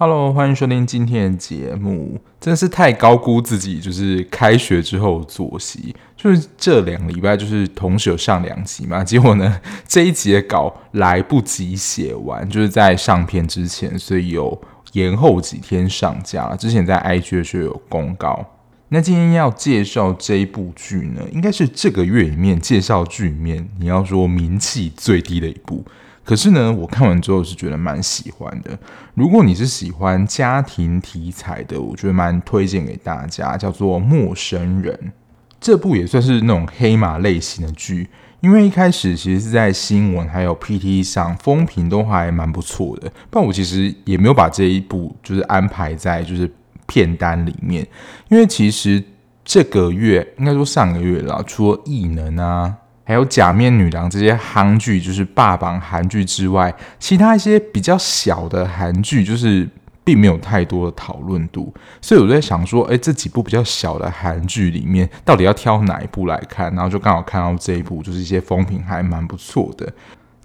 Hello，欢迎收听今天的节目。真是太高估自己，就是开学之后作息，就是这两个礼拜就是同时有上两集嘛，结果呢这一集的稿来不及写完，就是在上片之前，所以有延后几天上架。之前在 IG 的时候有公告。那今天要介绍这一部剧呢，应该是这个月里面介绍剧里面你要说名气最低的一部。可是呢，我看完之后是觉得蛮喜欢的。如果你是喜欢家庭题材的，我觉得蛮推荐给大家，叫做《陌生人》。这部也算是那种黑马类型的剧，因为一开始其实是在新闻还有 PT 上风评都还蛮不错的。但我其实也没有把这一部就是安排在就是片单里面，因为其实这个月应该说上个月了，除了异能啊。还有假面女郎这些韩剧，就是霸榜韩剧之外，其他一些比较小的韩剧，就是并没有太多的讨论度。所以我在想说，哎，这几部比较小的韩剧里面，到底要挑哪一部来看？然后就刚好看到这一部，就是一些风评还蛮不错的。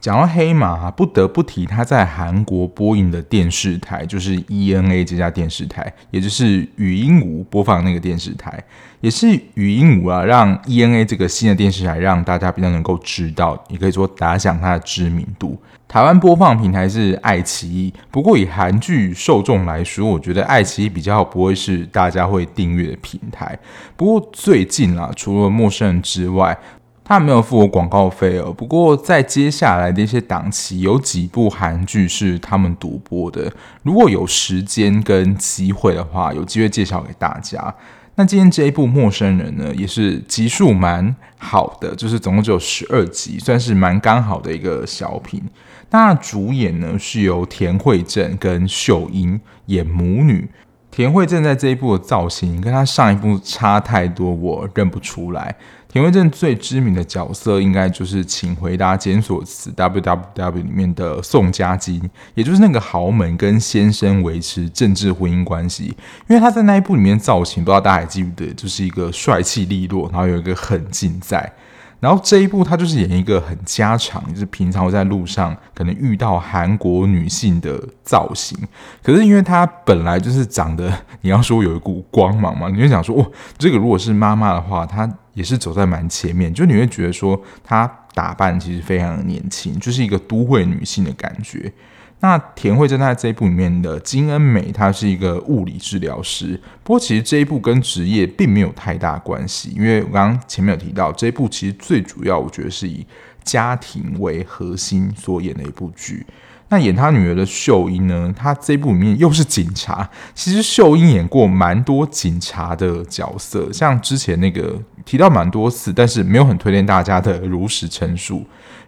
讲到黑马，不得不提他在韩国播映的电视台，就是 ENA 这家电视台，也就是语音无播放那个电视台，也是语音无啊，让 ENA 这个新的电视台让大家比较能够知道，也可以说打响它的知名度。台湾播放平台是爱奇艺，不过以韩剧受众来说，我觉得爱奇艺比较不会是大家会订阅的平台。不过最近啦，除了陌生人之外，他没有付我广告费哦，不过在接下来的一些档期，有几部韩剧是他们独播的。如果有时间跟机会的话，有机会介绍给大家。那今天这一部《陌生人》呢，也是集数蛮好的，就是总共只有十二集，算是蛮刚好的一个小品。那主演呢是由田惠正跟秀英演母女。田惠正在这一部的造型跟他上一部差太多，我认不出来。田惠正最知名的角色应该就是《请回答检索词》WWW 里面的宋佳晶，也就是那个豪门跟先生维持政治婚姻关系。因为他在那一部里面造型，不知道大家还记不记得，就是一个帅气利落，然后有一个狠劲在。然后这一部他就是演一个很家常，就是平常在路上可能遇到韩国女性的造型。可是因为他本来就是长得，你要说有一股光芒嘛，你就想说，哦，这个如果是妈妈的话，她也是走在蛮前面，就你会觉得说她打扮其实非常的年轻，就是一个都会女性的感觉。那田惠正在这一部里面的金恩美，她是一个物理治疗师。不过其实这一部跟职业并没有太大关系，因为我刚刚前面有提到，这一部其实最主要，我觉得是以家庭为核心所演的一部剧。那演他女儿的秀英呢，他这一部里面又是警察。其实秀英演过蛮多警察的角色，像之前那个提到蛮多次，但是没有很推荐大家的《如实陈述》，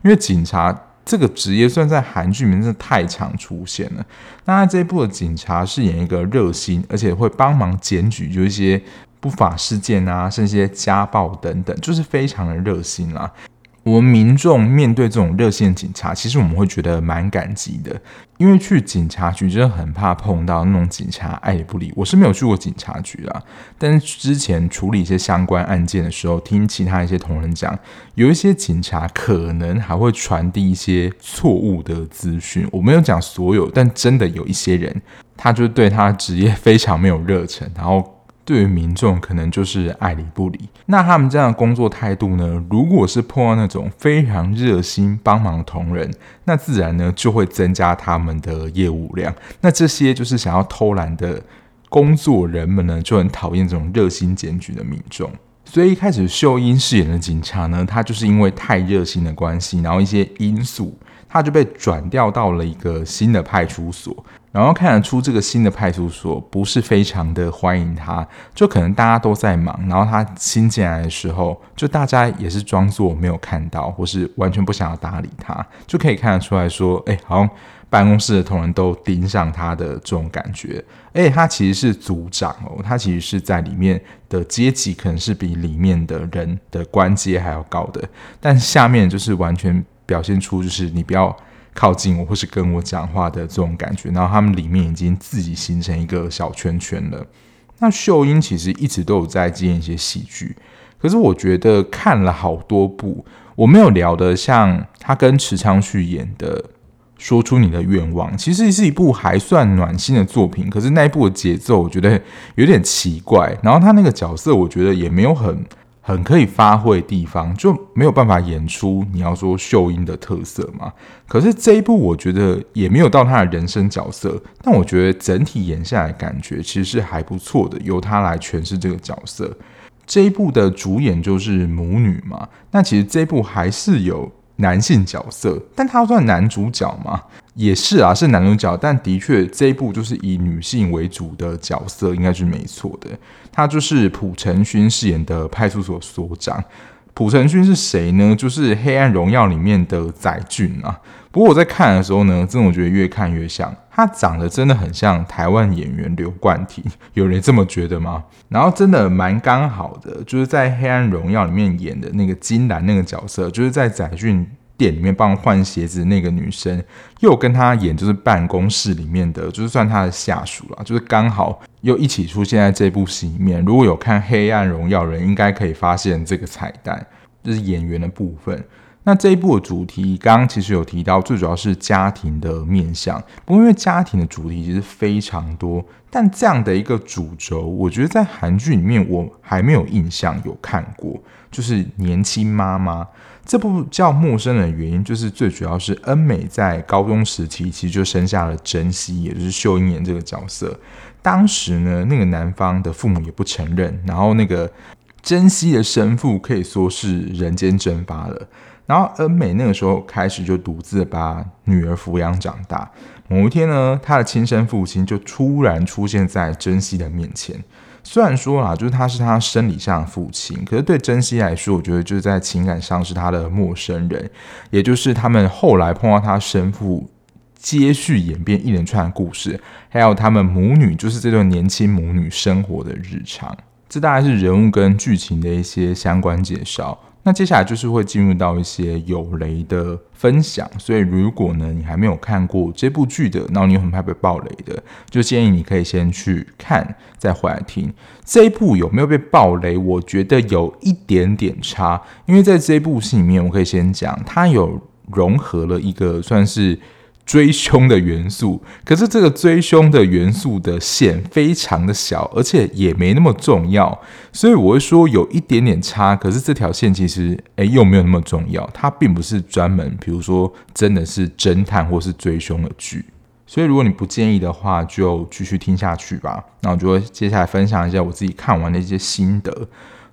因为警察。这个职业算在韩剧里面真的太常出现了。那他这一部的警察是演一个热心，而且会帮忙检举，就一些不法事件啊，甚至一些家暴等等，就是非常的热心啦。我们民众面对这种热线警察，其实我们会觉得蛮感激的，因为去警察局真的很怕碰到那种警察爱理不理。我是没有去过警察局啦，但是之前处理一些相关案件的时候，听其他一些同仁讲，有一些警察可能还会传递一些错误的资讯。我没有讲所有，但真的有一些人，他就对他职业非常没有热忱，然后。对于民众可能就是爱理不理，那他们这样的工作态度呢？如果是碰到那种非常热心帮忙的同仁，那自然呢就会增加他们的业务量。那这些就是想要偷懒的工作人们呢，就很讨厌这种热心检举的民众。所以一开始秀英饰演的警察呢，他就是因为太热心的关系，然后一些因素，他就被转调到了一个新的派出所。然后看得出这个新的派出所不是非常的欢迎他，就可能大家都在忙，然后他新进来的时候，就大家也是装作没有看到，或是完全不想要搭理他，就可以看得出来说，哎，好像办公室的同仁都盯上他的这种感觉。哎，他其实是组长哦，他其实是在里面的阶级可能是比里面的人的官阶还要高的，但下面就是完全表现出就是你不要。靠近我或是跟我讲话的这种感觉，然后他们里面已经自己形成一个小圈圈了。那秀英其实一直都有在接一些戏剧，可是我觉得看了好多部，我没有聊的像他跟池昌旭演的《说出你的愿望》，其实是一部还算暖心的作品。可是那一部的节奏我觉得有点奇怪，然后他那个角色我觉得也没有很。很可以发挥的地方，就没有办法演出你要说秀英的特色嘛。可是这一部我觉得也没有到她的人生角色，但我觉得整体演下来感觉其实是还不错的，由她来诠释这个角色。这一部的主演就是母女嘛，那其实这一部还是有男性角色，但他算男主角吗？也是啊，是男主角，但的确这一部就是以女性为主的角色，应该是没错的。他就是朴成勋饰演的派出所所长。朴成勋是谁呢？就是《黑暗荣耀》里面的载俊啊。不过我在看的时候呢，真的我觉得越看越像，他长得真的很像台湾演员刘冠廷。有人这么觉得吗？然后真的蛮刚好的，就是在《黑暗荣耀》里面演的那个金兰那个角色，就是在载俊。店里面帮换鞋子那个女生，又跟他演就是办公室里面的，就是算他的下属了，就是刚好又一起出现在这部戏里面。如果有看《黑暗荣耀》人，应该可以发现这个彩蛋，就是演员的部分。那这一部的主题，刚刚其实有提到，最主要是家庭的面向。不过因为家庭的主题其实非常多，但这样的一个主轴，我觉得在韩剧里面我还没有印象有看过，就是年轻妈妈。这部叫陌生的原因，就是最主要是恩美在高中时期其实就生下了珍惜，也就是秀英妍这个角色。当时呢，那个男方的父母也不承认，然后那个珍惜的生父可以说是人间蒸发了。然后恩美那个时候开始就独自把女儿抚养长大。某一天呢，他的亲生父亲就突然出现在珍惜的面前。虽然说啦，就是他是他生理上的父亲，可是对珍惜来说，我觉得就是在情感上是他的陌生人，也就是他们后来碰到他生父，接续演变一连串的故事，还有他们母女，就是这对年轻母女生活的日常，这大概是人物跟剧情的一些相关介绍。那接下来就是会进入到一些有雷的分享，所以如果呢你还没有看过这部剧的，然后你很怕被爆雷的，就建议你可以先去看，再回来听。这一部有没有被爆雷？我觉得有一点点差，因为在这部戏里面，我可以先讲，它有融合了一个算是。追凶的元素，可是这个追凶的元素的线非常的小，而且也没那么重要，所以我会说有一点点差。可是这条线其实诶又没有那么重要，它并不是专门，比如说真的是侦探或是追凶的剧。所以如果你不介意的话，就继续听下去吧。那我就会接下来分享一下我自己看完的一些心得。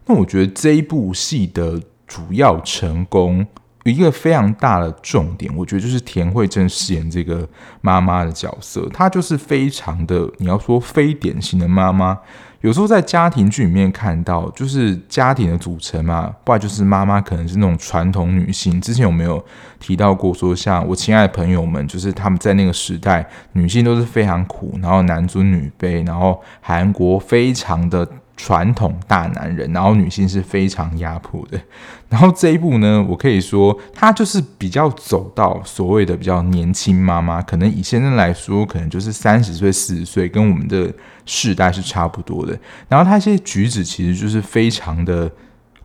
那我觉得这一部戏的主要成功。有一个非常大的重点，我觉得就是田惠珍饰演这个妈妈的角色，她就是非常的，你要说非典型的妈妈。有时候在家庭剧里面看到，就是家庭的组成嘛，不然就是妈妈可能是那种传统女性。之前有没有提到过说，像我亲爱的朋友们，就是他们在那个时代，女性都是非常苦，然后男尊女卑，然后韩国非常的。传统大男人，然后女性是非常压迫的。然后这一部呢，我可以说，他就是比较走到所谓的比较年轻妈妈，可能以现在来说，可能就是三十岁、四十岁，跟我们的世代是差不多的。然后他一些举止其实就是非常的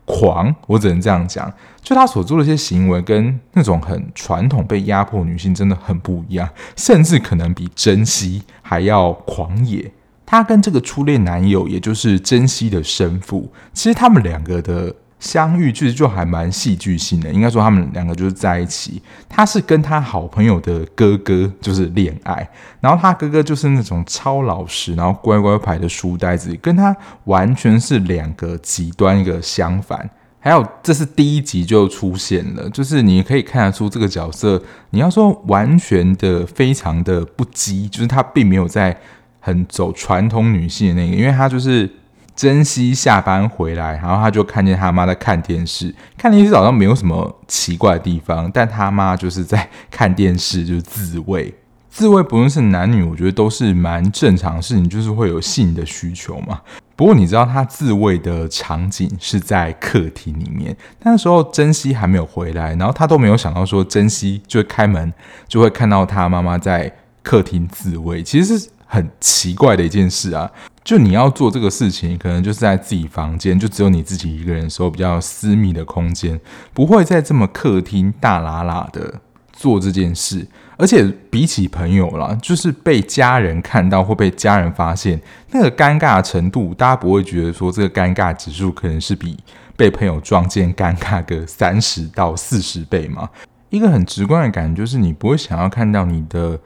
狂，我只能这样讲。就他所做的一些行为，跟那种很传统被压迫女性真的很不一样，甚至可能比珍惜还要狂野。他跟这个初恋男友，也就是珍惜的生父，其实他们两个的相遇，其实就还蛮戏剧性的。应该说，他们两个就是在一起。他是跟他好朋友的哥哥就是恋爱，然后他哥哥就是那种超老实，然后乖乖牌的书呆子，跟他完全是两个极端，一个相反。还有，这是第一集就出现了，就是你可以看得出这个角色，你要说完全的非常的不羁，就是他并没有在。很走传统女性的那个，因为他就是珍惜下班回来，然后他就看见他妈在看电视，看电视好像没有什么奇怪的地方，但他妈就是在看电视，就是自慰。自慰不论是男女，我觉得都是蛮正常的事情，就是会有性的需求嘛。不过你知道他自慰的场景是在客厅里面，那时候珍惜还没有回来，然后他都没有想到说珍惜就会开门就会看到他妈妈在客厅自慰，其实是。很奇怪的一件事啊。就你要做这个事情，可能就是在自己房间，就只有你自己一个人的时候，比较私密的空间，不会在这么客厅大喇喇的做这件事。而且比起朋友啦，就是被家人看到或被家人发现，那个尴尬程度，大家不会觉得说这个尴尬指数可能是比被朋友撞见尴尬个三十到四十倍吗？一个很直观的感觉就是，你不会想要看到你的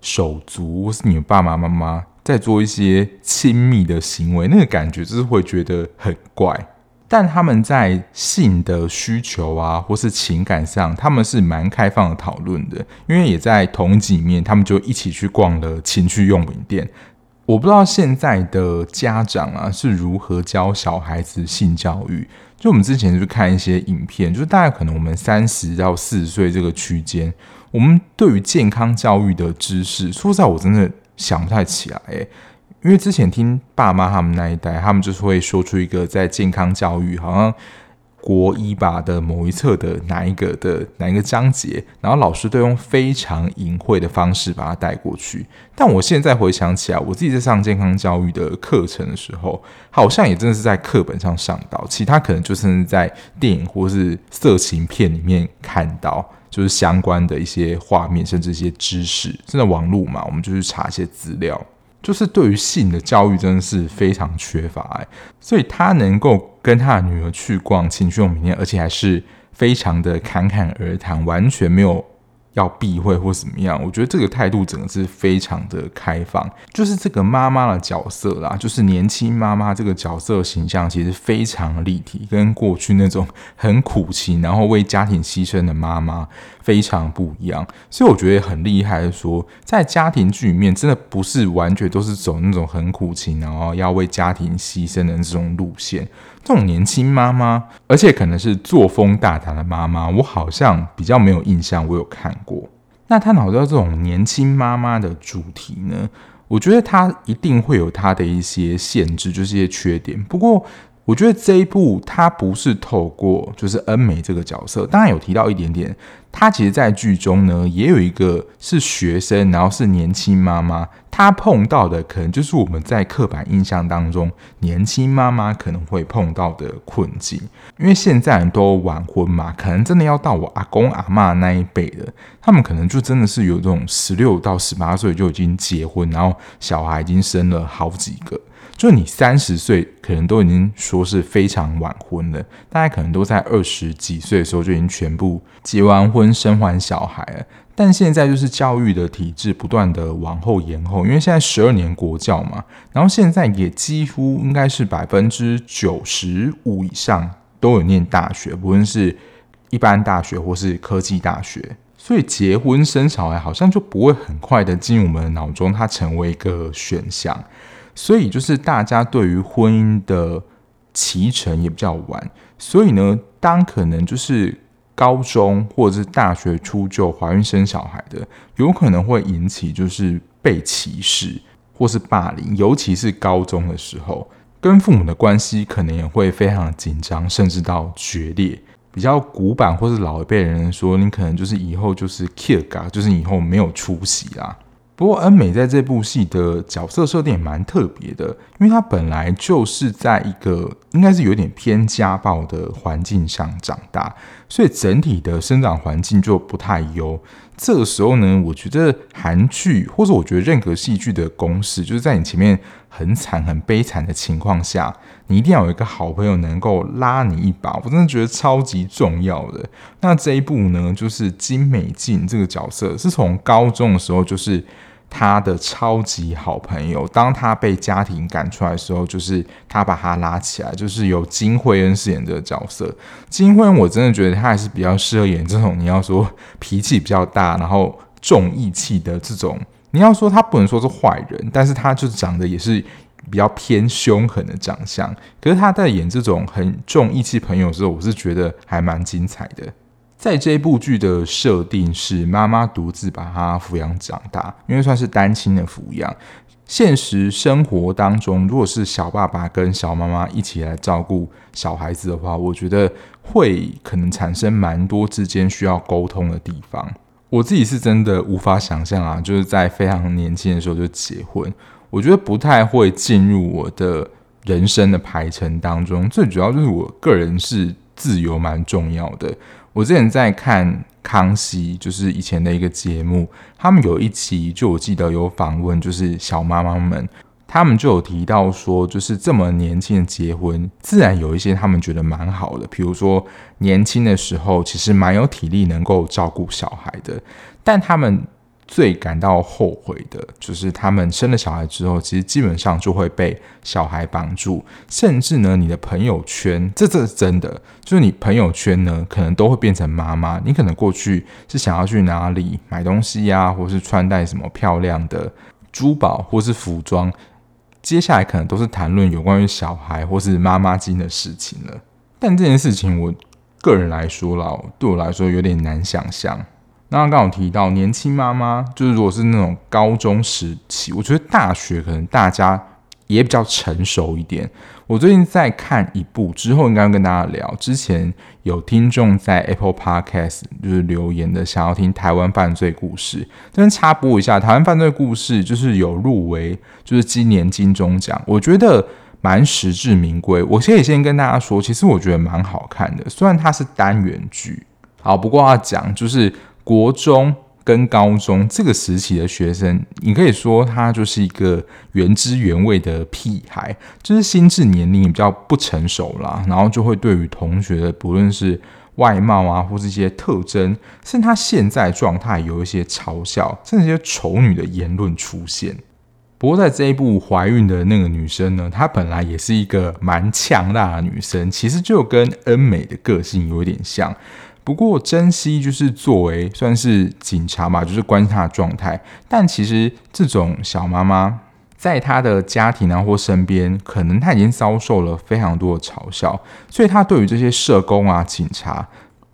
手足或是你的爸爸妈妈。在做一些亲密的行为，那个感觉就是会觉得很怪。但他们在性的需求啊，或是情感上，他们是蛮开放的讨论的。因为也在同几面，他们就一起去逛了情趣用品店。我不知道现在的家长啊是如何教小孩子性教育。就我们之前去看一些影片，就是大概可能我们三十到四十岁这个区间，我们对于健康教育的知识，说实在，我真的。想不太起来诶，因为之前听爸妈他们那一代，他们就是会说出一个在健康教育，好像国一吧的某一册的哪一个的哪一个章节，然后老师都用非常隐晦的方式把它带过去。但我现在回想起来，我自己在上健康教育的课程的时候，好像也真的是在课本上上到，其他可能就是在电影或是色情片里面看到。就是相关的一些画面，甚至一些知识，现在网络嘛，我们就去查一些资料。就是对于性的教育，真的是非常缺乏哎，所以他能够跟他的女儿去逛情趣用品店，而且还是非常的侃侃而谈，完全没有。要避讳或怎么样？我觉得这个态度整个是非常的开放。就是这个妈妈的角色啦，就是年轻妈妈这个角色形象其实非常立体，跟过去那种很苦情然后为家庭牺牲的妈妈非常不一样。所以我觉得很厉害的说，在家庭剧里面，真的不是完全都是走那种很苦情，然后要为家庭牺牲的这种路线。这种年轻妈妈，而且可能是作风大胆的妈妈，我好像比较没有印象，我有看过。那探讨到这种年轻妈妈的主题呢，我觉得它一定会有它的一些限制，就是一些缺点。不过，我觉得这一部它不是透过就是恩美这个角色，当然有提到一点点。她其实，在剧中呢，也有一个是学生，然后是年轻妈妈。她碰到的可能就是我们在刻板印象当中年轻妈妈可能会碰到的困境。因为现在人都晚婚嘛，可能真的要到我阿公阿妈那一辈的，他们可能就真的是有这种十六到十八岁就已经结婚，然后小孩已经生了好几个。就你三十岁，可能都已经说是非常晚婚了，大家可能都在二十几岁的时候就已经全部结完婚、生完小孩了。但现在就是教育的体制不断的往后延后，因为现在十二年国教嘛，然后现在也几乎应该是百分之九十五以上都有念大学，不论是一般大学或是科技大学，所以结婚生小孩好像就不会很快的进入我们的脑中，它成为一个选项。所以就是大家对于婚姻的启程也比较晚，所以呢，当可能就是高中或者是大学初就怀孕生小孩的，有可能会引起就是被歧视或是霸凌，尤其是高中的时候，跟父母的关系可能也会非常的紧张，甚至到决裂。比较古板或是老一辈人说，你可能就是以后就是 kill 嘎，就是以后没有出息啦。不过，恩美在这部戏的角色设定也蛮特别的，因为她本来就是在一个应该是有点偏家暴的环境上长大，所以整体的生长环境就不太优。这个时候呢，我觉得韩剧或者我觉得任何戏剧的公式，就是在你前面很惨、很悲惨的情况下，你一定要有一个好朋友能够拉你一把。我真的觉得超级重要的。那这一部呢，就是金美静这个角色是从高中的时候就是。他的超级好朋友，当他被家庭赶出来的时候，就是他把他拉起来，就是由金惠恩饰演这个角色。金惠恩，我真的觉得他还是比较适合演这种你要说脾气比较大，然后重义气的这种。你要说他不能说是坏人，但是他就长得也是比较偏凶狠的长相。可是他在演这种很重义气朋友的时候，我是觉得还蛮精彩的。在这部剧的设定是妈妈独自把他抚养长大，因为算是单亲的抚养。现实生活当中，如果是小爸爸跟小妈妈一起来照顾小孩子的话，我觉得会可能产生蛮多之间需要沟通的地方。我自己是真的无法想象啊，就是在非常年轻的时候就结婚，我觉得不太会进入我的人生的排程当中。最主要就是我个人是自由蛮重要的。我之前在看康熙，就是以前的一个节目，他们有一期就我记得有访问，就是小妈妈们。他们就有提到说，就是这么年轻的结婚，自然有一些他们觉得蛮好的，比如说年轻的时候其实蛮有体力能够照顾小孩的。但他们最感到后悔的就是他们生了小孩之后，其实基本上就会被小孩绑住，甚至呢，你的朋友圈，这这是真的，就是你朋友圈呢，可能都会变成妈妈。你可能过去是想要去哪里买东西呀、或是穿戴什么漂亮的珠宝或是服装。接下来可能都是谈论有关于小孩或是妈妈经的事情了，但这件事情我个人来说啦，对我来说有点难想象。那刚刚有提到年轻妈妈，就是如果是那种高中时期，我觉得大学可能大家。也比较成熟一点。我最近在看一部，之后应该跟大家聊。之前有听众在 Apple Podcast 就是留言的，想要听台湾犯罪故事。这边插播一下，台湾犯罪故事就是有入围，就是今年金钟奖，我觉得蛮实至名归。我可以先跟大家说，其实我觉得蛮好看的，虽然它是单元剧。好，不过要讲就是国中。跟高中这个时期的学生，你可以说他就是一个原汁原味的屁孩，就是心智年龄比较不成熟啦，然后就会对于同学的不论是外貌啊，或是一些特征，甚至他现在状态有一些嘲笑，甚至一些丑女的言论出现。不过在这一部怀孕的那个女生呢，她本来也是一个蛮强大的女生，其实就跟恩美的个性有点像。不过，珍惜就是作为算是警察嘛，就是关心他的状态。但其实这种小妈妈，在她的家庭啊或身边，可能她已经遭受了非常多的嘲笑，所以她对于这些社工啊、警察，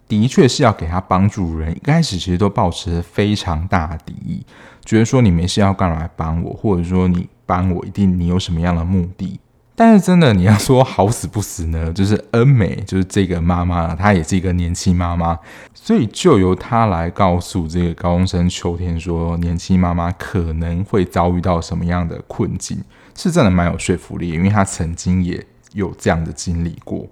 的确是要给他帮助人。一开始其实都抱持非常大的敌意，觉得说你没事要干嘛来帮我，或者说你帮我一定你有什么样的目的。但是真的，你要说好死不死呢，就是恩美，就是这个妈妈，她也是一个年轻妈妈，所以就由她来告诉这个高中生秋天说，年轻妈妈可能会遭遇到什么样的困境，是真的蛮有说服力，因为她曾经也有这样的经历过，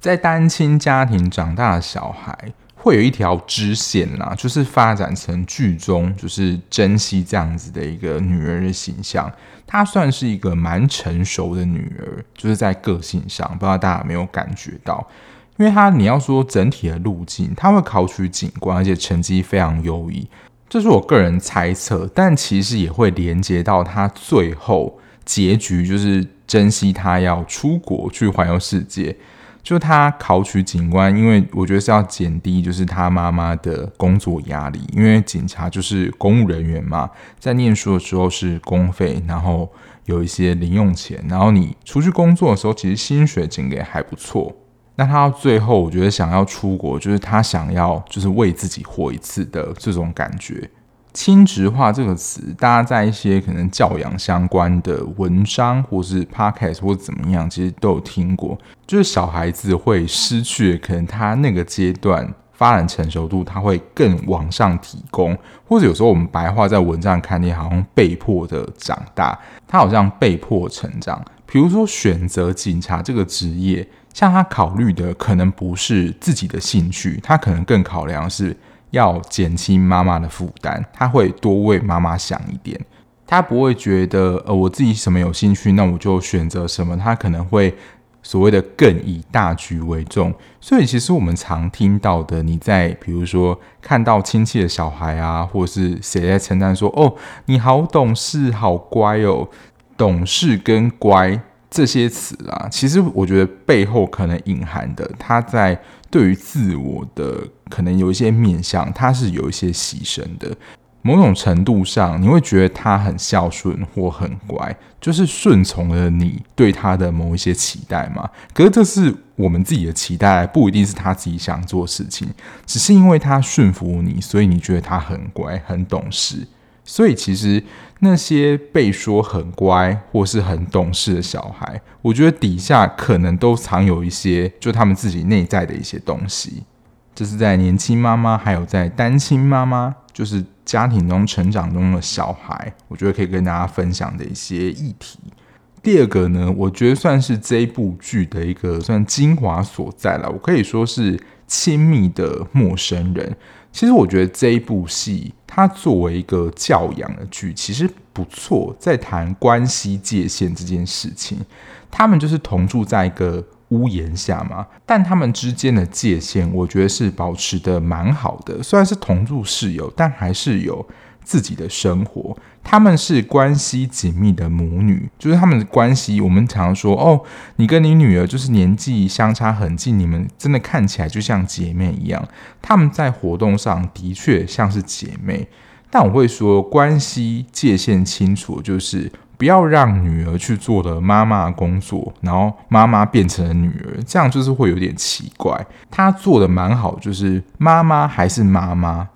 在单亲家庭长大的小孩。会有一条支线啦，就是发展成剧中就是珍惜这样子的一个女儿的形象。她算是一个蛮成熟的女儿，就是在个性上，不知道大家有没有感觉到？因为她你要说整体的路径，她会考取警官，而且成绩非常优异，这是我个人猜测。但其实也会连接到她最后结局，就是珍惜她要出国去环游世界。就他考取警官，因为我觉得是要减低就是他妈妈的工作压力，因为警察就是公务人员嘛，在念书的时候是公费，然后有一些零用钱，然后你出去工作的时候，其实薪水整个也还不错。那他到最后，我觉得想要出国，就是他想要就是为自己活一次的这种感觉。亲职化这个词，大家在一些可能教养相关的文章，或是 podcast 或者怎么样，其实都有听过。就是小孩子会失去可能他那个阶段发展成熟度，他会更往上提供，或者有时候我们白话在文章看你，好像被迫的长大，他好像被迫成长。比如说选择警察这个职业，像他考虑的可能不是自己的兴趣，他可能更考量是。要减轻妈妈的负担，他会多为妈妈想一点，他不会觉得呃我自己什么有兴趣，那我就选择什么，他可能会所谓的更以大局为重。所以其实我们常听到的，你在比如说看到亲戚的小孩啊，或是谁在称赞说哦你好懂事，好乖哦，懂事跟乖。这些词啊，其实我觉得背后可能隐含的，他在对于自我的可能有一些面向，他是有一些牺牲的。某种程度上，你会觉得他很孝顺或很乖，就是顺从了你对他的某一些期待嘛。可是这是我们自己的期待，不一定是他自己想做事情，只是因为他顺服你，所以你觉得他很乖、很懂事。所以其实那些被说很乖或是很懂事的小孩，我觉得底下可能都藏有一些，就他们自己内在的一些东西。这是在年轻妈妈还有在单亲妈妈就是家庭中成长中的小孩，我觉得可以跟大家分享的一些议题。第二个呢，我觉得算是这部剧的一个算精华所在了。我可以说是亲密的陌生人。其实我觉得这一部戏，它作为一个教养的剧，其实不错，在谈关系界限这件事情。他们就是同住在一个屋檐下嘛，但他们之间的界限，我觉得是保持的蛮好的。虽然是同住室友，但还是有自己的生活。他们是关系紧密的母女，就是他们的关系。我们常说哦，你跟你女儿就是年纪相差很近，你们真的看起来就像姐妹一样。他们在活动上的确像是姐妹，但我会说，关系界限清楚，就是。不要让女儿去做了妈妈工作，然后妈妈变成了女儿，这样就是会有点奇怪。她做的蛮好，就是妈妈还是妈妈，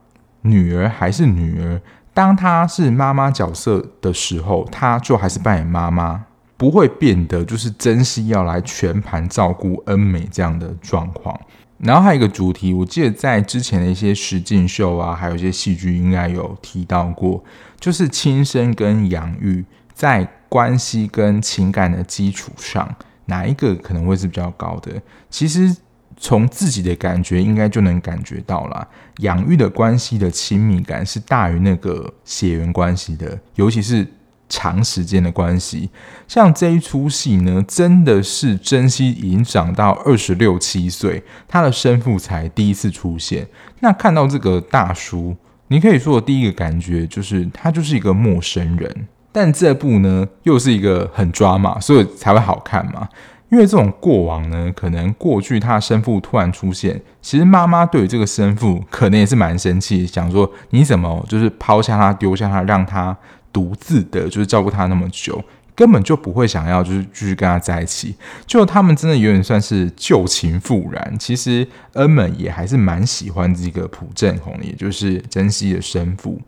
女儿还是女儿。当她是妈妈角色的时候，她就还是扮演妈妈，不会变得就是真心要来全盘照顾恩美这样的状况。然后还有一个主题，我记得在之前的一些实境秀啊，还有一些戏剧应该有提到过，就是亲生跟养育。在关系跟情感的基础上，哪一个可能会是比较高的？其实从自己的感觉应该就能感觉到了，养育的关系的亲密感是大于那个血缘关系的，尤其是长时间的关系。像这一出戏呢，真的是珍惜已经长到二十六七岁，他的生父才第一次出现。那看到这个大叔，你可以说的第一个感觉就是他就是一个陌生人。但这部呢，又是一个很抓马，所以才会好看嘛。因为这种过往呢，可能过去他生父突然出现，其实妈妈对于这个生父可能也是蛮生气，想说你怎么就是抛下他、丢下他，让他独自的，就是照顾他那么久，根本就不会想要就是继续跟他在一起。就他们真的有点算是旧情复燃。其实恩美也还是蛮喜欢这个朴正宏，也就是珍惜的生父。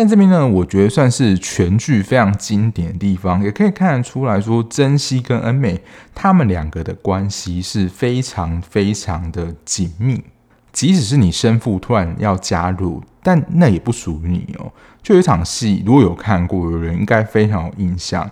但这边呢，我觉得算是全剧非常经典的地方，也可以看得出来说，珍惜跟恩美他们两个的关系是非常非常的紧密。即使是你生父突然要加入，但那也不属于你哦。就有一场戏，如果有看过的人，应该非常有印象。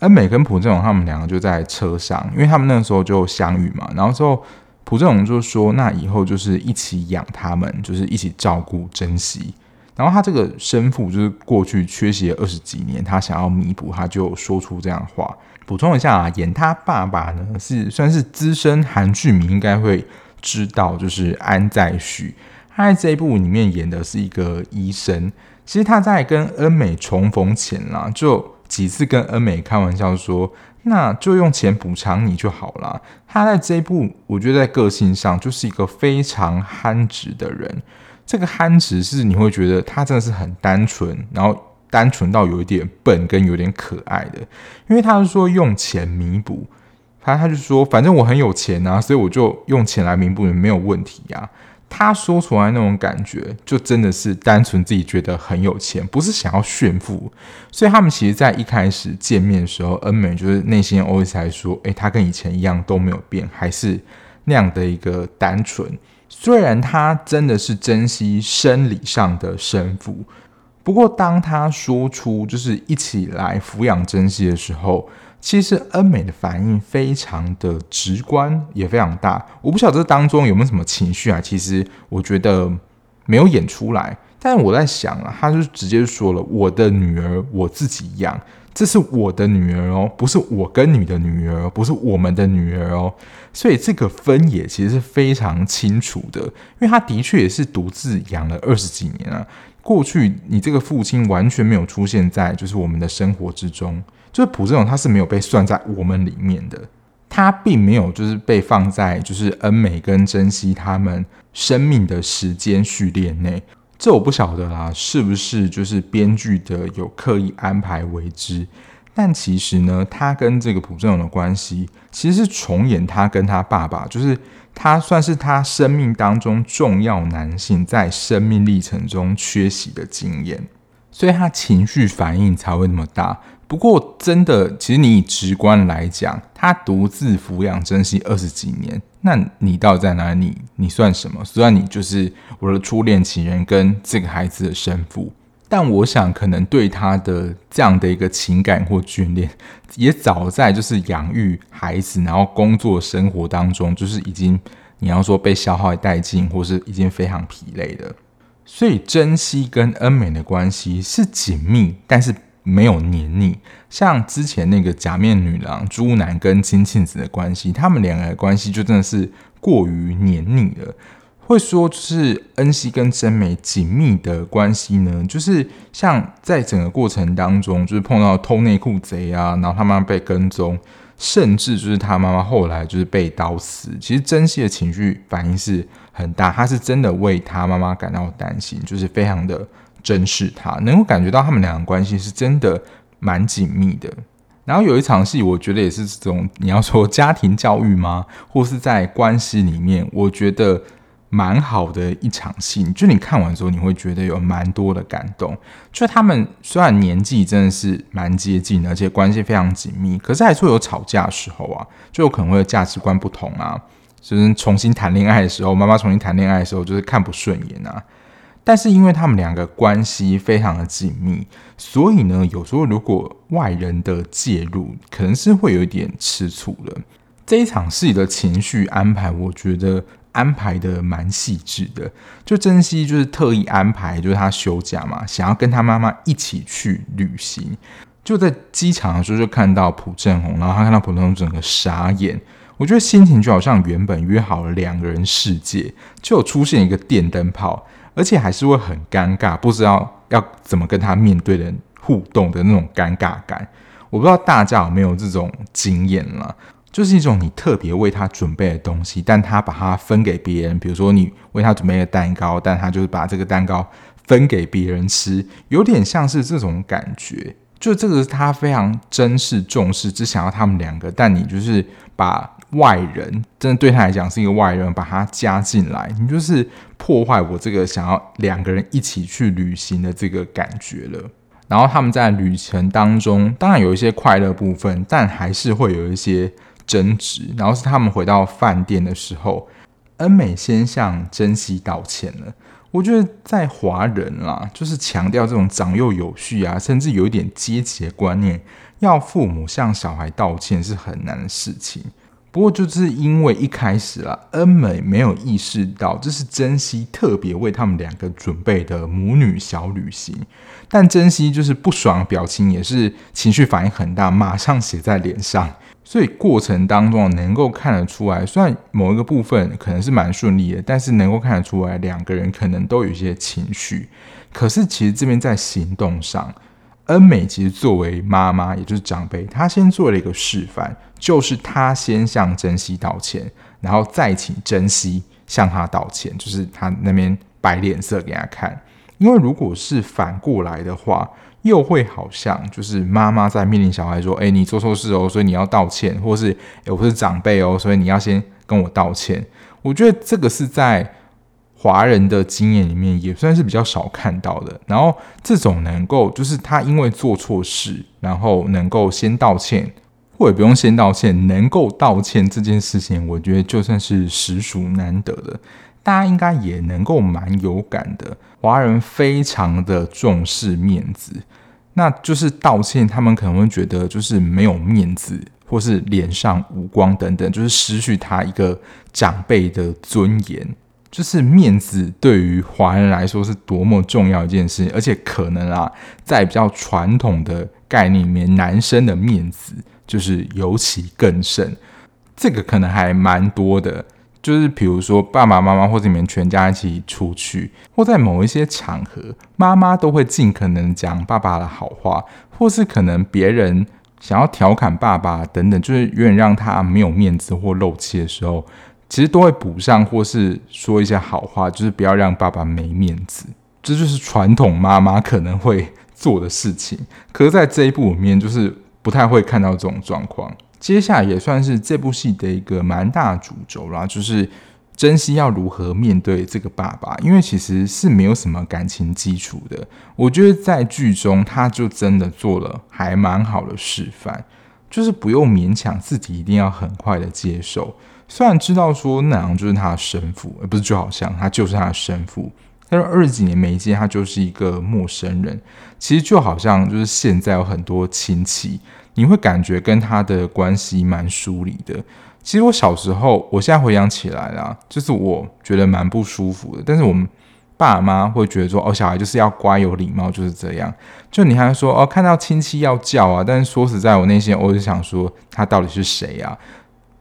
恩美跟朴正宏他们两个就在车上，因为他们那个时候就相遇嘛。然后之后朴正宏就说：“那以后就是一起养他们，就是一起照顾珍惜。”然后他这个生父就是过去缺席二十几年，他想要弥补，他就说出这样的话。补充一下啊，演他爸爸呢是算是资深韩剧迷应该会知道，就是安在旭。他在这一部里面演的是一个医生。其实他在跟恩美重逢前啦，就几次跟恩美开玩笑说，那就用钱补偿你就好了。他在这一部，我觉得在个性上就是一个非常憨直的人。这个憨直是你会觉得他真的是很单纯，然后单纯到有一点笨跟有点可爱的，因为他是说用钱弥补，他他就说反正我很有钱啊，所以我就用钱来弥补也没有问题呀。他说出来那种感觉，就真的是单纯自己觉得很有钱，不是想要炫富。所以他们其实，在一开始见面的时候，恩美就是内心 always 还说，诶，他跟以前一样都没有变，还是那样的一个单纯。虽然他真的是珍惜生理上的生父，不过当他说出就是一起来抚养珍惜的时候，其实恩美的反应非常的直观，也非常大。我不晓得这当中有没有什么情绪啊？其实我觉得没有演出来，但我在想啊，他就直接说了：“我的女儿我自己养。”这是我的女儿哦，不是我跟你的女儿，不是我们的女儿哦，所以这个分野其实是非常清楚的，因为他的确也是独自养了二十几年啊。过去你这个父亲完全没有出现在就是我们的生活之中，就是朴正宏他是没有被算在我们里面的，他并没有就是被放在就是恩美跟珍惜他们生命的时间序列内。这我不晓得啦，是不是就是编剧的有刻意安排为之？但其实呢，他跟这个朴正永的关系，其实是重演他跟他爸爸，就是他算是他生命当中重要男性在生命历程中缺席的经验，所以他情绪反应才会那么大。不过，真的，其实你以直观来讲，他独自抚养珍惜二十几年，那你到底在哪里？你你算什么？虽然你就是我的初恋情人跟这个孩子的生父，但我想可能对他的这样的一个情感或眷恋，也早在就是养育孩子，然后工作生活当中，就是已经你要说被消耗殆尽，或是已经非常疲累的。所以珍惜跟恩美的关系是紧密，但是。没有黏腻，像之前那个假面女郎朱南跟金庆子的关系，他们两个的关系就真的是过于黏腻了。会说就是恩熙跟真美紧密的关系呢，就是像在整个过程当中，就是碰到偷内裤贼啊，然后他妈妈被跟踪，甚至就是他妈妈后来就是被刀死。其实真熙的情绪反应是很大，他是真的为他妈妈感到担心，就是非常的。珍视他，能够感觉到他们两个关系是真的蛮紧密的。然后有一场戏，我觉得也是这种你要说家庭教育吗？或是在关系里面，我觉得蛮好的一场戏。就你看完之后，你会觉得有蛮多的感动。就他们虽然年纪真的是蛮接近，而且关系非常紧密，可是还是会有吵架的时候啊，就有可能会有价值观不同啊，就是重新谈恋爱的时候，妈妈重新谈恋爱的时候，就是看不顺眼啊。但是因为他们两个关系非常的紧密，所以呢，有时候如果外人的介入，可能是会有一点吃醋的。这一场戏的情绪安排，我觉得安排的蛮细致的。就珍惜就是特意安排，就是他休假嘛，想要跟他妈妈一起去旅行。就在机场的时候，就看到朴正宏，然后他看到朴正宏整个傻眼。我觉得心情就好像原本约好了两个人世界，就出现一个电灯泡。而且还是会很尴尬，不知道要怎么跟他面对的互动的那种尴尬感。我不知道大家有没有这种经验了，就是一种你特别为他准备的东西，但他把它分给别人。比如说你为他准备了蛋糕，但他就是把这个蛋糕分给别人吃，有点像是这种感觉。就这个是他非常珍视、重视，只想要他们两个，但你就是把。外人真的对他来讲是一个外人，把他加进来，你就是破坏我这个想要两个人一起去旅行的这个感觉了。然后他们在旅程当中，当然有一些快乐部分，但还是会有一些争执。然后是他们回到饭店的时候，恩美先向珍惜道歉了。我觉得在华人啦，就是强调这种长幼有序啊，甚至有一点阶级的观念，要父母向小孩道歉是很难的事情。不过就是因为一开始啦，恩美没有意识到这是珍惜特别为他们两个准备的母女小旅行，但珍惜就是不爽的表情，也是情绪反应很大，马上写在脸上。所以过程当中能够看得出来，虽然某一个部分可能是蛮顺利的，但是能够看得出来两个人可能都有一些情绪。可是其实这边在行动上。恩美其实作为妈妈，也就是长辈，她先做了一个示范，就是她先向珍惜道歉，然后再请珍惜向她道歉，就是她那边摆脸色给她看。因为如果是反过来的话，又会好像就是妈妈在命令小孩说：“哎，你做错事哦，所以你要道歉。”或是“哎，我是长辈哦，所以你要先跟我道歉。”我觉得这个是在。华人的经验里面也算是比较少看到的。然后这种能够就是他因为做错事，然后能够先道歉，或者不用先道歉，能够道歉这件事情，我觉得就算是实属难得的。大家应该也能够蛮有感的。华人非常的重视面子，那就是道歉，他们可能会觉得就是没有面子，或是脸上无光等等，就是失去他一个长辈的尊严。就是面子对于华人来说是多么重要一件事，而且可能啊，在比较传统的概念里面，男生的面子就是尤其更甚。这个可能还蛮多的，就是比如说爸爸妈妈或者你们全家一起出去，或在某一些场合，妈妈都会尽可能讲爸爸的好话，或是可能别人想要调侃爸爸等等，就是有点让他没有面子或漏气的时候。其实都会补上，或是说一些好话，就是不要让爸爸没面子。这就是传统妈妈可能会做的事情。可是，在这一部里面，就是不太会看到这种状况。接下来也算是这部戏的一个蛮大的主轴啦，就是珍惜要如何面对这个爸爸，因为其实是没有什么感情基础的。我觉得在剧中，他就真的做了还蛮好的示范，就是不用勉强自己一定要很快的接受。虽然知道说那样就是他的生父，而不是就好像他就是他的生父，但是二十几年没见，他就是一个陌生人。其实就好像就是现在有很多亲戚，你会感觉跟他的关系蛮疏离的。其实我小时候，我现在回想起来啦，就是我觉得蛮不舒服的。但是我们爸妈会觉得说，哦，小孩就是要乖有礼貌，就是这样。就你还说，哦，看到亲戚要叫啊。但是说实在，我内心我就想说，他到底是谁啊？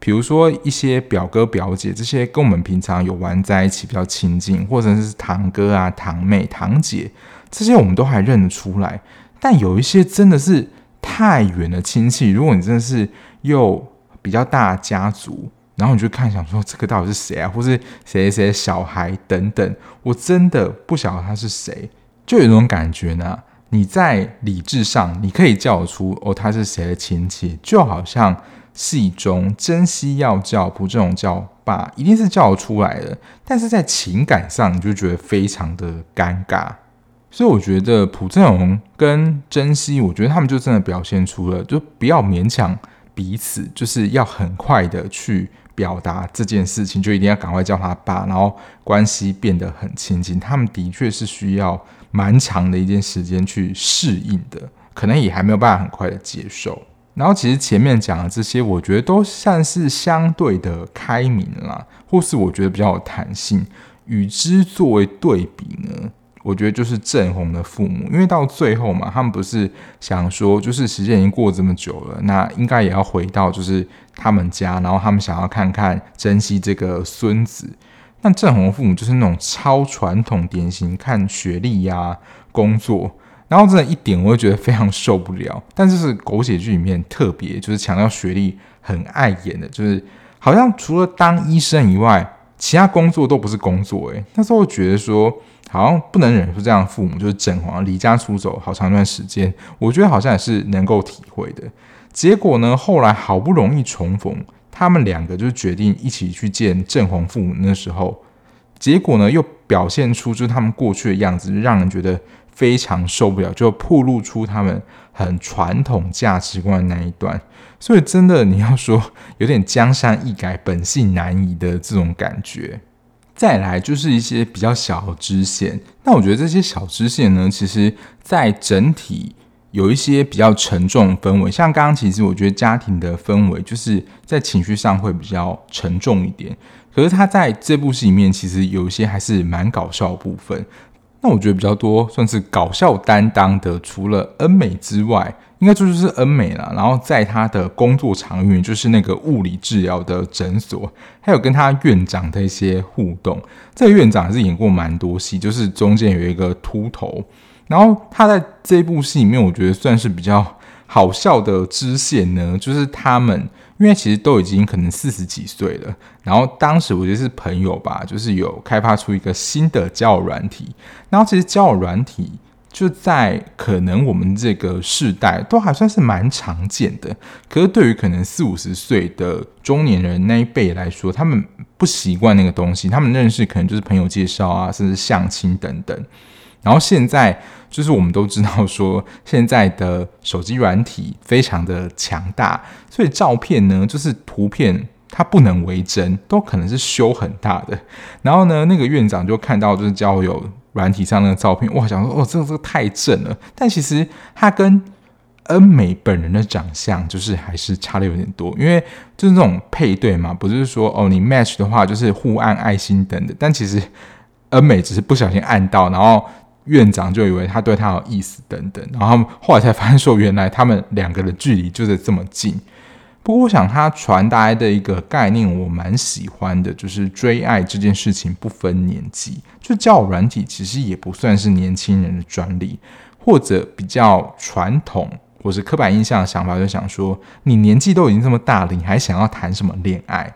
比如说一些表哥表姐这些，跟我们平常有玩在一起比较亲近，或者是堂哥啊、堂妹、堂姐这些，我们都还认得出来。但有一些真的是太远的亲戚，如果你真的是又。比较大家族，然后你就看想说这个到底是谁啊，或是谁谁小孩等等，我真的不晓得他是谁，就有一种感觉呢。你在理智上你可以叫出哦他是谁的亲戚，就好像戏中珍惜要叫朴正荣叫爸，一定是叫得出来的，但是在情感上你就觉得非常的尴尬。所以我觉得朴正荣跟珍惜，我觉得他们就真的表现出了，就不要勉强。彼此就是要很快的去表达这件事情，就一定要赶快叫他爸，然后关系变得很亲近。他们的确是需要蛮长的一件时间去适应的，可能也还没有办法很快的接受。然后其实前面讲的这些，我觉得都算是相对的开明啦，或是我觉得比较有弹性。与之作为对比呢？我觉得就是郑红的父母，因为到最后嘛，他们不是想说，就是时间已经过这么久了，那应该也要回到就是他们家，然后他们想要看看珍惜这个孙子。那郑红的父母就是那种超传统典型，看学历呀、工作，然后真的一点我会觉得非常受不了。但是是狗血剧里面特别就是强调学历很碍眼的，就是好像除了当医生以外，其他工作都不是工作。诶，那时候觉得说。好像不能忍受这样的父母，就是郑黄离家出走好长一段时间，我觉得好像也是能够体会的。结果呢，后来好不容易重逢，他们两个就决定一起去见郑黄父母。那时候，结果呢又表现出就是他们过去的样子，让人觉得非常受不了，就暴露出他们很传统价值观的那一段。所以真的你要说有点江山易改，本性难移的这种感觉。再来就是一些比较小支线，那我觉得这些小支线呢，其实在整体有一些比较沉重的氛围。像刚刚其实我觉得家庭的氛围就是在情绪上会比较沉重一点，可是他在这部戏里面其实有一些还是蛮搞笑的部分。那我觉得比较多算是搞笑担当的，除了恩美之外。应该这就是恩美了，然后在他的工作场域，就是那个物理治疗的诊所，还有跟他院长的一些互动。这个院长还是演过蛮多戏，就是中间有一个秃头，然后他在这部戏里面，我觉得算是比较好笑的支线呢，就是他们因为其实都已经可能四十几岁了，然后当时我觉得是朋友吧，就是有开发出一个新的交友软体，然后其实交友软体。就在可能我们这个世代都还算是蛮常见的，可是对于可能四五十岁的中年人那一辈来说，他们不习惯那个东西，他们认识可能就是朋友介绍啊，甚至相亲等等。然后现在就是我们都知道说，现在的手机软体非常的强大，所以照片呢，就是图片它不能为真，都可能是修很大的。然后呢，那个院长就看到就是交友。软体上那个照片，哇，想说哦，这个这个太正了。但其实他跟恩美本人的长相，就是还是差的有点多。因为就是那种配对嘛，不是说哦，你 match 的话就是互按爱心等等。但其实恩美只是不小心按到，然后院长就以为他对他有意思等等。然后后来才发现说，原来他们两个的距离就是这么近。不过，我想他传达的一个概念，我蛮喜欢的，就是追爱这件事情不分年纪，就交友软体其实也不算是年轻人的专利，或者比较传统或是刻板印象的想法，就想说你年纪都已经这么大了，你还想要谈什么恋爱？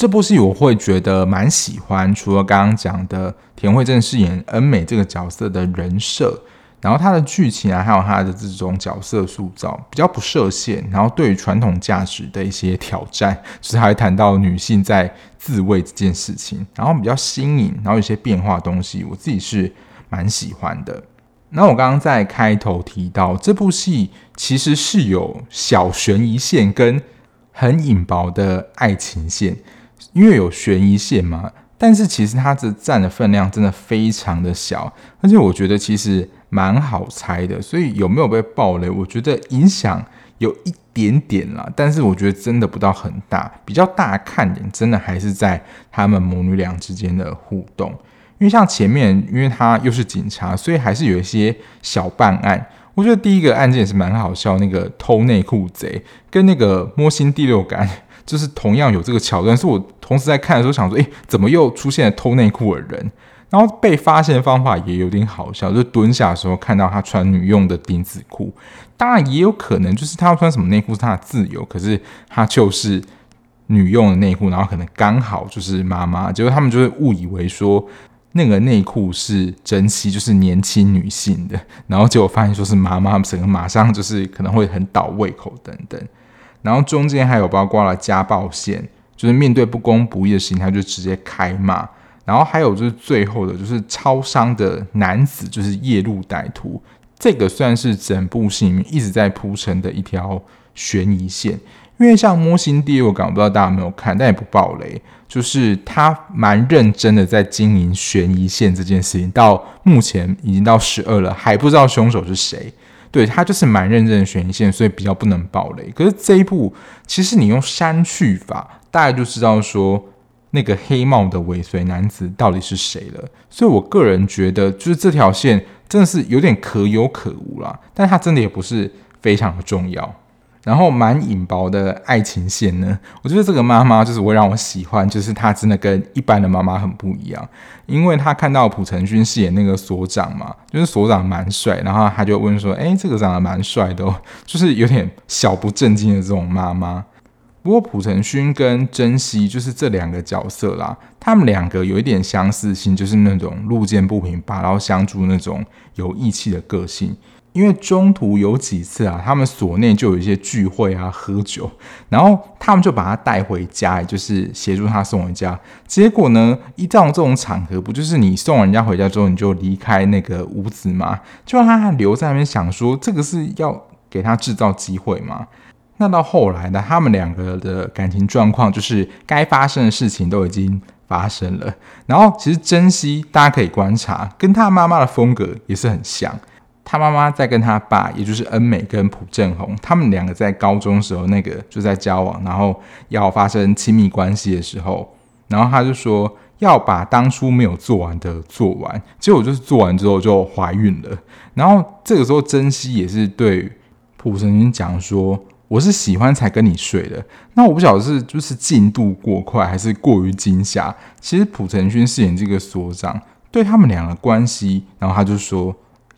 这部戏我会觉得蛮喜欢，除了刚刚讲的田惠正饰演恩美这个角色的人设。然后它的剧情啊，还有它的这种角色塑造比较不设限，然后对于传统价值的一些挑战，就是还谈到女性在自慰这件事情，然后比较新颖，然后有些变化的东西，我自己是蛮喜欢的。那我刚刚在开头提到，这部戏其实是有小悬疑线跟很隐薄的爱情线，因为有悬疑线嘛，但是其实它这占的分量真的非常的小，而且我觉得其实蛮好猜的，所以有没有被爆雷，我觉得影响有一点点啦，但是我觉得真的不到很大，比较大看点真的还是在他们母女俩之间的互动。因为像前面，因为他又是警察，所以还是有一些小办案。我觉得第一个案件是蛮好笑，那个偷内裤贼跟那个摸心第六感，就是同样有这个桥段。是我同时在看的时候想说，诶，怎么又出现了偷内裤的人？然后被发现的方法也有点好笑，就蹲下的时候看到他穿女用的丁字裤，当然也有可能就是他要穿什么内裤是他的自由，可是他就是女用的内裤，然后可能刚好就是妈妈，结果他们就会误以为说。那个内裤是珍稀，就是年轻女性的，然后结果发现说是妈妈，整个马上就是可能会很倒胃口等等，然后中间还有包括了家暴线，就是面对不公不义的事情，他就直接开骂，然后还有就是最后的就是超商的男子就是夜路歹徒，这个算是整部戏里面一直在铺陈的一条悬疑线。因为像《摸心第六感》，我不知道大家有没有看，但也不爆雷。就是他蛮认真的在经营悬疑线这件事情，到目前已经到十二了，还不知道凶手是谁。对，他就是蛮认真的悬疑线，所以比较不能暴雷。可是这一部，其实你用删去法，大概就知道说那个黑帽的尾随男子到底是谁了。所以我个人觉得，就是这条线真的是有点可有可无啦，但它真的也不是非常的重要。然后蛮隐薄的爱情线呢，我觉得这个妈妈就是会让我喜欢，就是她真的跟一般的妈妈很不一样，因为她看到朴成勋饰演那个所长嘛，就是所长蛮帅，然后她就问说：“哎，这个长得蛮帅的哦，就是有点小不正经的这种妈妈。”不过朴成勋跟珍惜就是这两个角色啦，他们两个有一点相似性，就是那种路见不平拔刀相助那种有义气的个性。因为中途有几次啊，他们所内就有一些聚会啊，喝酒，然后他们就把他带回家，也就是协助他送回家。结果呢，一到这种场合，不就是你送人家回家之后，你就离开那个屋子吗？就让他留在那边，想说这个是要给他制造机会吗？那到后来呢，他们两个的感情状况，就是该发生的事情都已经发生了。然后其实珍惜大家可以观察，跟他妈妈的风格也是很像。他妈妈在跟他爸，也就是恩美跟朴正宏，他们两个在高中时候那个就在交往，然后要发生亲密关系的时候，然后他就说要把当初没有做完的做完，结果就是做完之后就怀孕了。然后这个时候珍惜也是对朴成勋讲说：“我是喜欢才跟你睡的。”那我不晓得是就是进度过快还是过于惊吓。其实朴成勋饰演这个所长，对他们两个关系，然后他就说。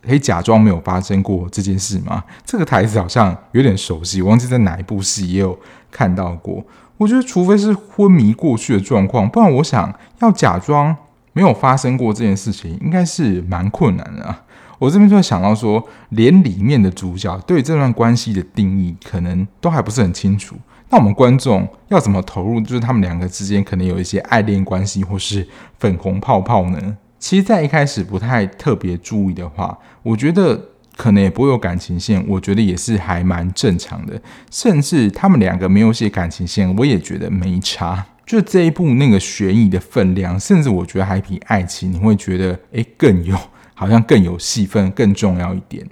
可以假装没有发生过这件事吗？这个台词好像有点熟悉，忘记在哪一部戏也有看到过。我觉得，除非是昏迷过去的状况，不然我想要假装没有发生过这件事情，应该是蛮困难的啊。我这边就会想到说，连里面的主角对这段关系的定义可能都还不是很清楚。那我们观众要怎么投入？就是他们两个之间可能有一些爱恋关系，或是粉红泡泡呢？其实，在一开始不太特别注意的话，我觉得可能也不会有感情线。我觉得也是还蛮正常的。甚至他们两个没有写感情线，我也觉得没差。就这一部那个悬疑的分量，甚至我觉得还比爱情，你会觉得诶更有，好像更有戏份，更重要一点。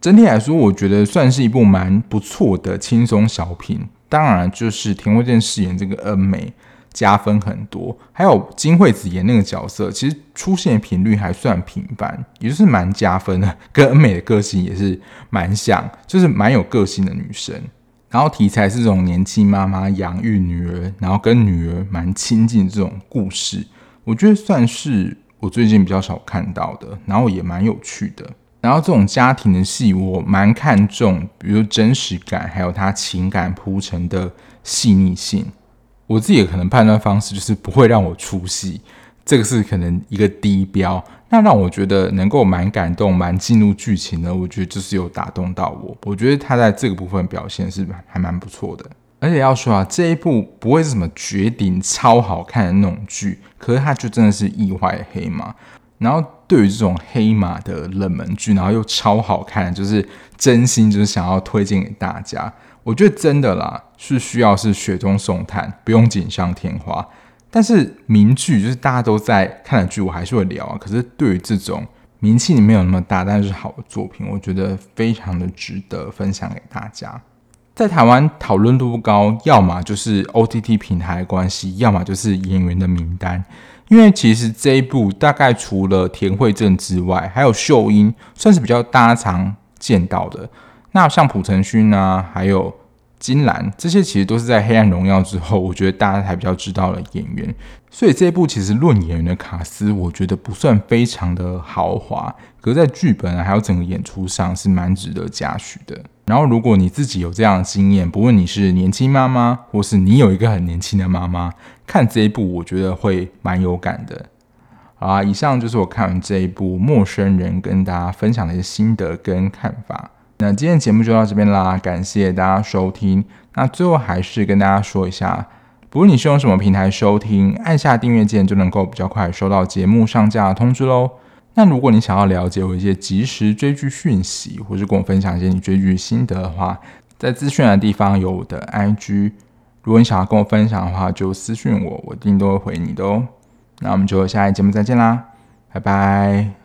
整体来说，我觉得算是一部蛮不错的轻松小品。当然，就是田惠健饰演这个恩美。加分很多，还有金惠子演那个角色，其实出现频率还算频繁，也就是蛮加分的，跟恩美的个性也是蛮像，就是蛮有个性的女生。然后题材是这种年轻妈妈养育女儿，然后跟女儿蛮亲近这种故事，我觉得算是我最近比较少看到的，然后也蛮有趣的。然后这种家庭的戏，我蛮看重，比如真实感，还有它情感铺陈的细腻性。我自己的可能判断方式就是不会让我出戏，这个是可能一个低标。那让我觉得能够蛮感动、蛮进入剧情的，我觉得就是有打动到我。我觉得他在这个部分表现是还蛮不错的。而且要说啊，这一部不会是什么绝顶超好看的那种剧，可是它就真的是意外黑马。然后对于这种黑马的冷门剧，然后又超好看，就是真心就是想要推荐给大家。我觉得真的啦，是需要是雪中送炭，不用锦上添花。但是名剧就是大家都在看的剧，我还是会聊啊。可是对于这种名气没有那么大，但是好的作品，我觉得非常的值得分享给大家。在台湾讨论度不高，要么就是 OTT 平台的关系，要么就是演员的名单。因为其实这一部大概除了田惠正之外，还有秀英，算是比较大家常见到的。那像朴成勋啊，还有金兰，这些其实都是在《黑暗荣耀》之后，我觉得大家还比较知道的演员。所以这一部其实论演员的卡司，我觉得不算非常的豪华，可是在剧本啊，还有整个演出上是蛮值得嘉许的。然后，如果你自己有这样的经验，不论你是年轻妈妈，或是你有一个很年轻的妈妈，看这一部，我觉得会蛮有感的。好啊，以上就是我看完这一部《陌生人》跟大家分享的一些心得跟看法。那今天节目就到这边啦，感谢大家收听。那最后还是跟大家说一下，不论你是用什么平台收听，按下订阅键就能够比较快收到节目上架的通知喽。那如果你想要了解我一些即时追剧讯息，或是跟我分享一些你追剧心得的话，在资讯的地方有我的 IG。如果你想要跟我分享的话，就私讯我，我一定都会回你的哦。那我们就下一节目再见啦，拜拜。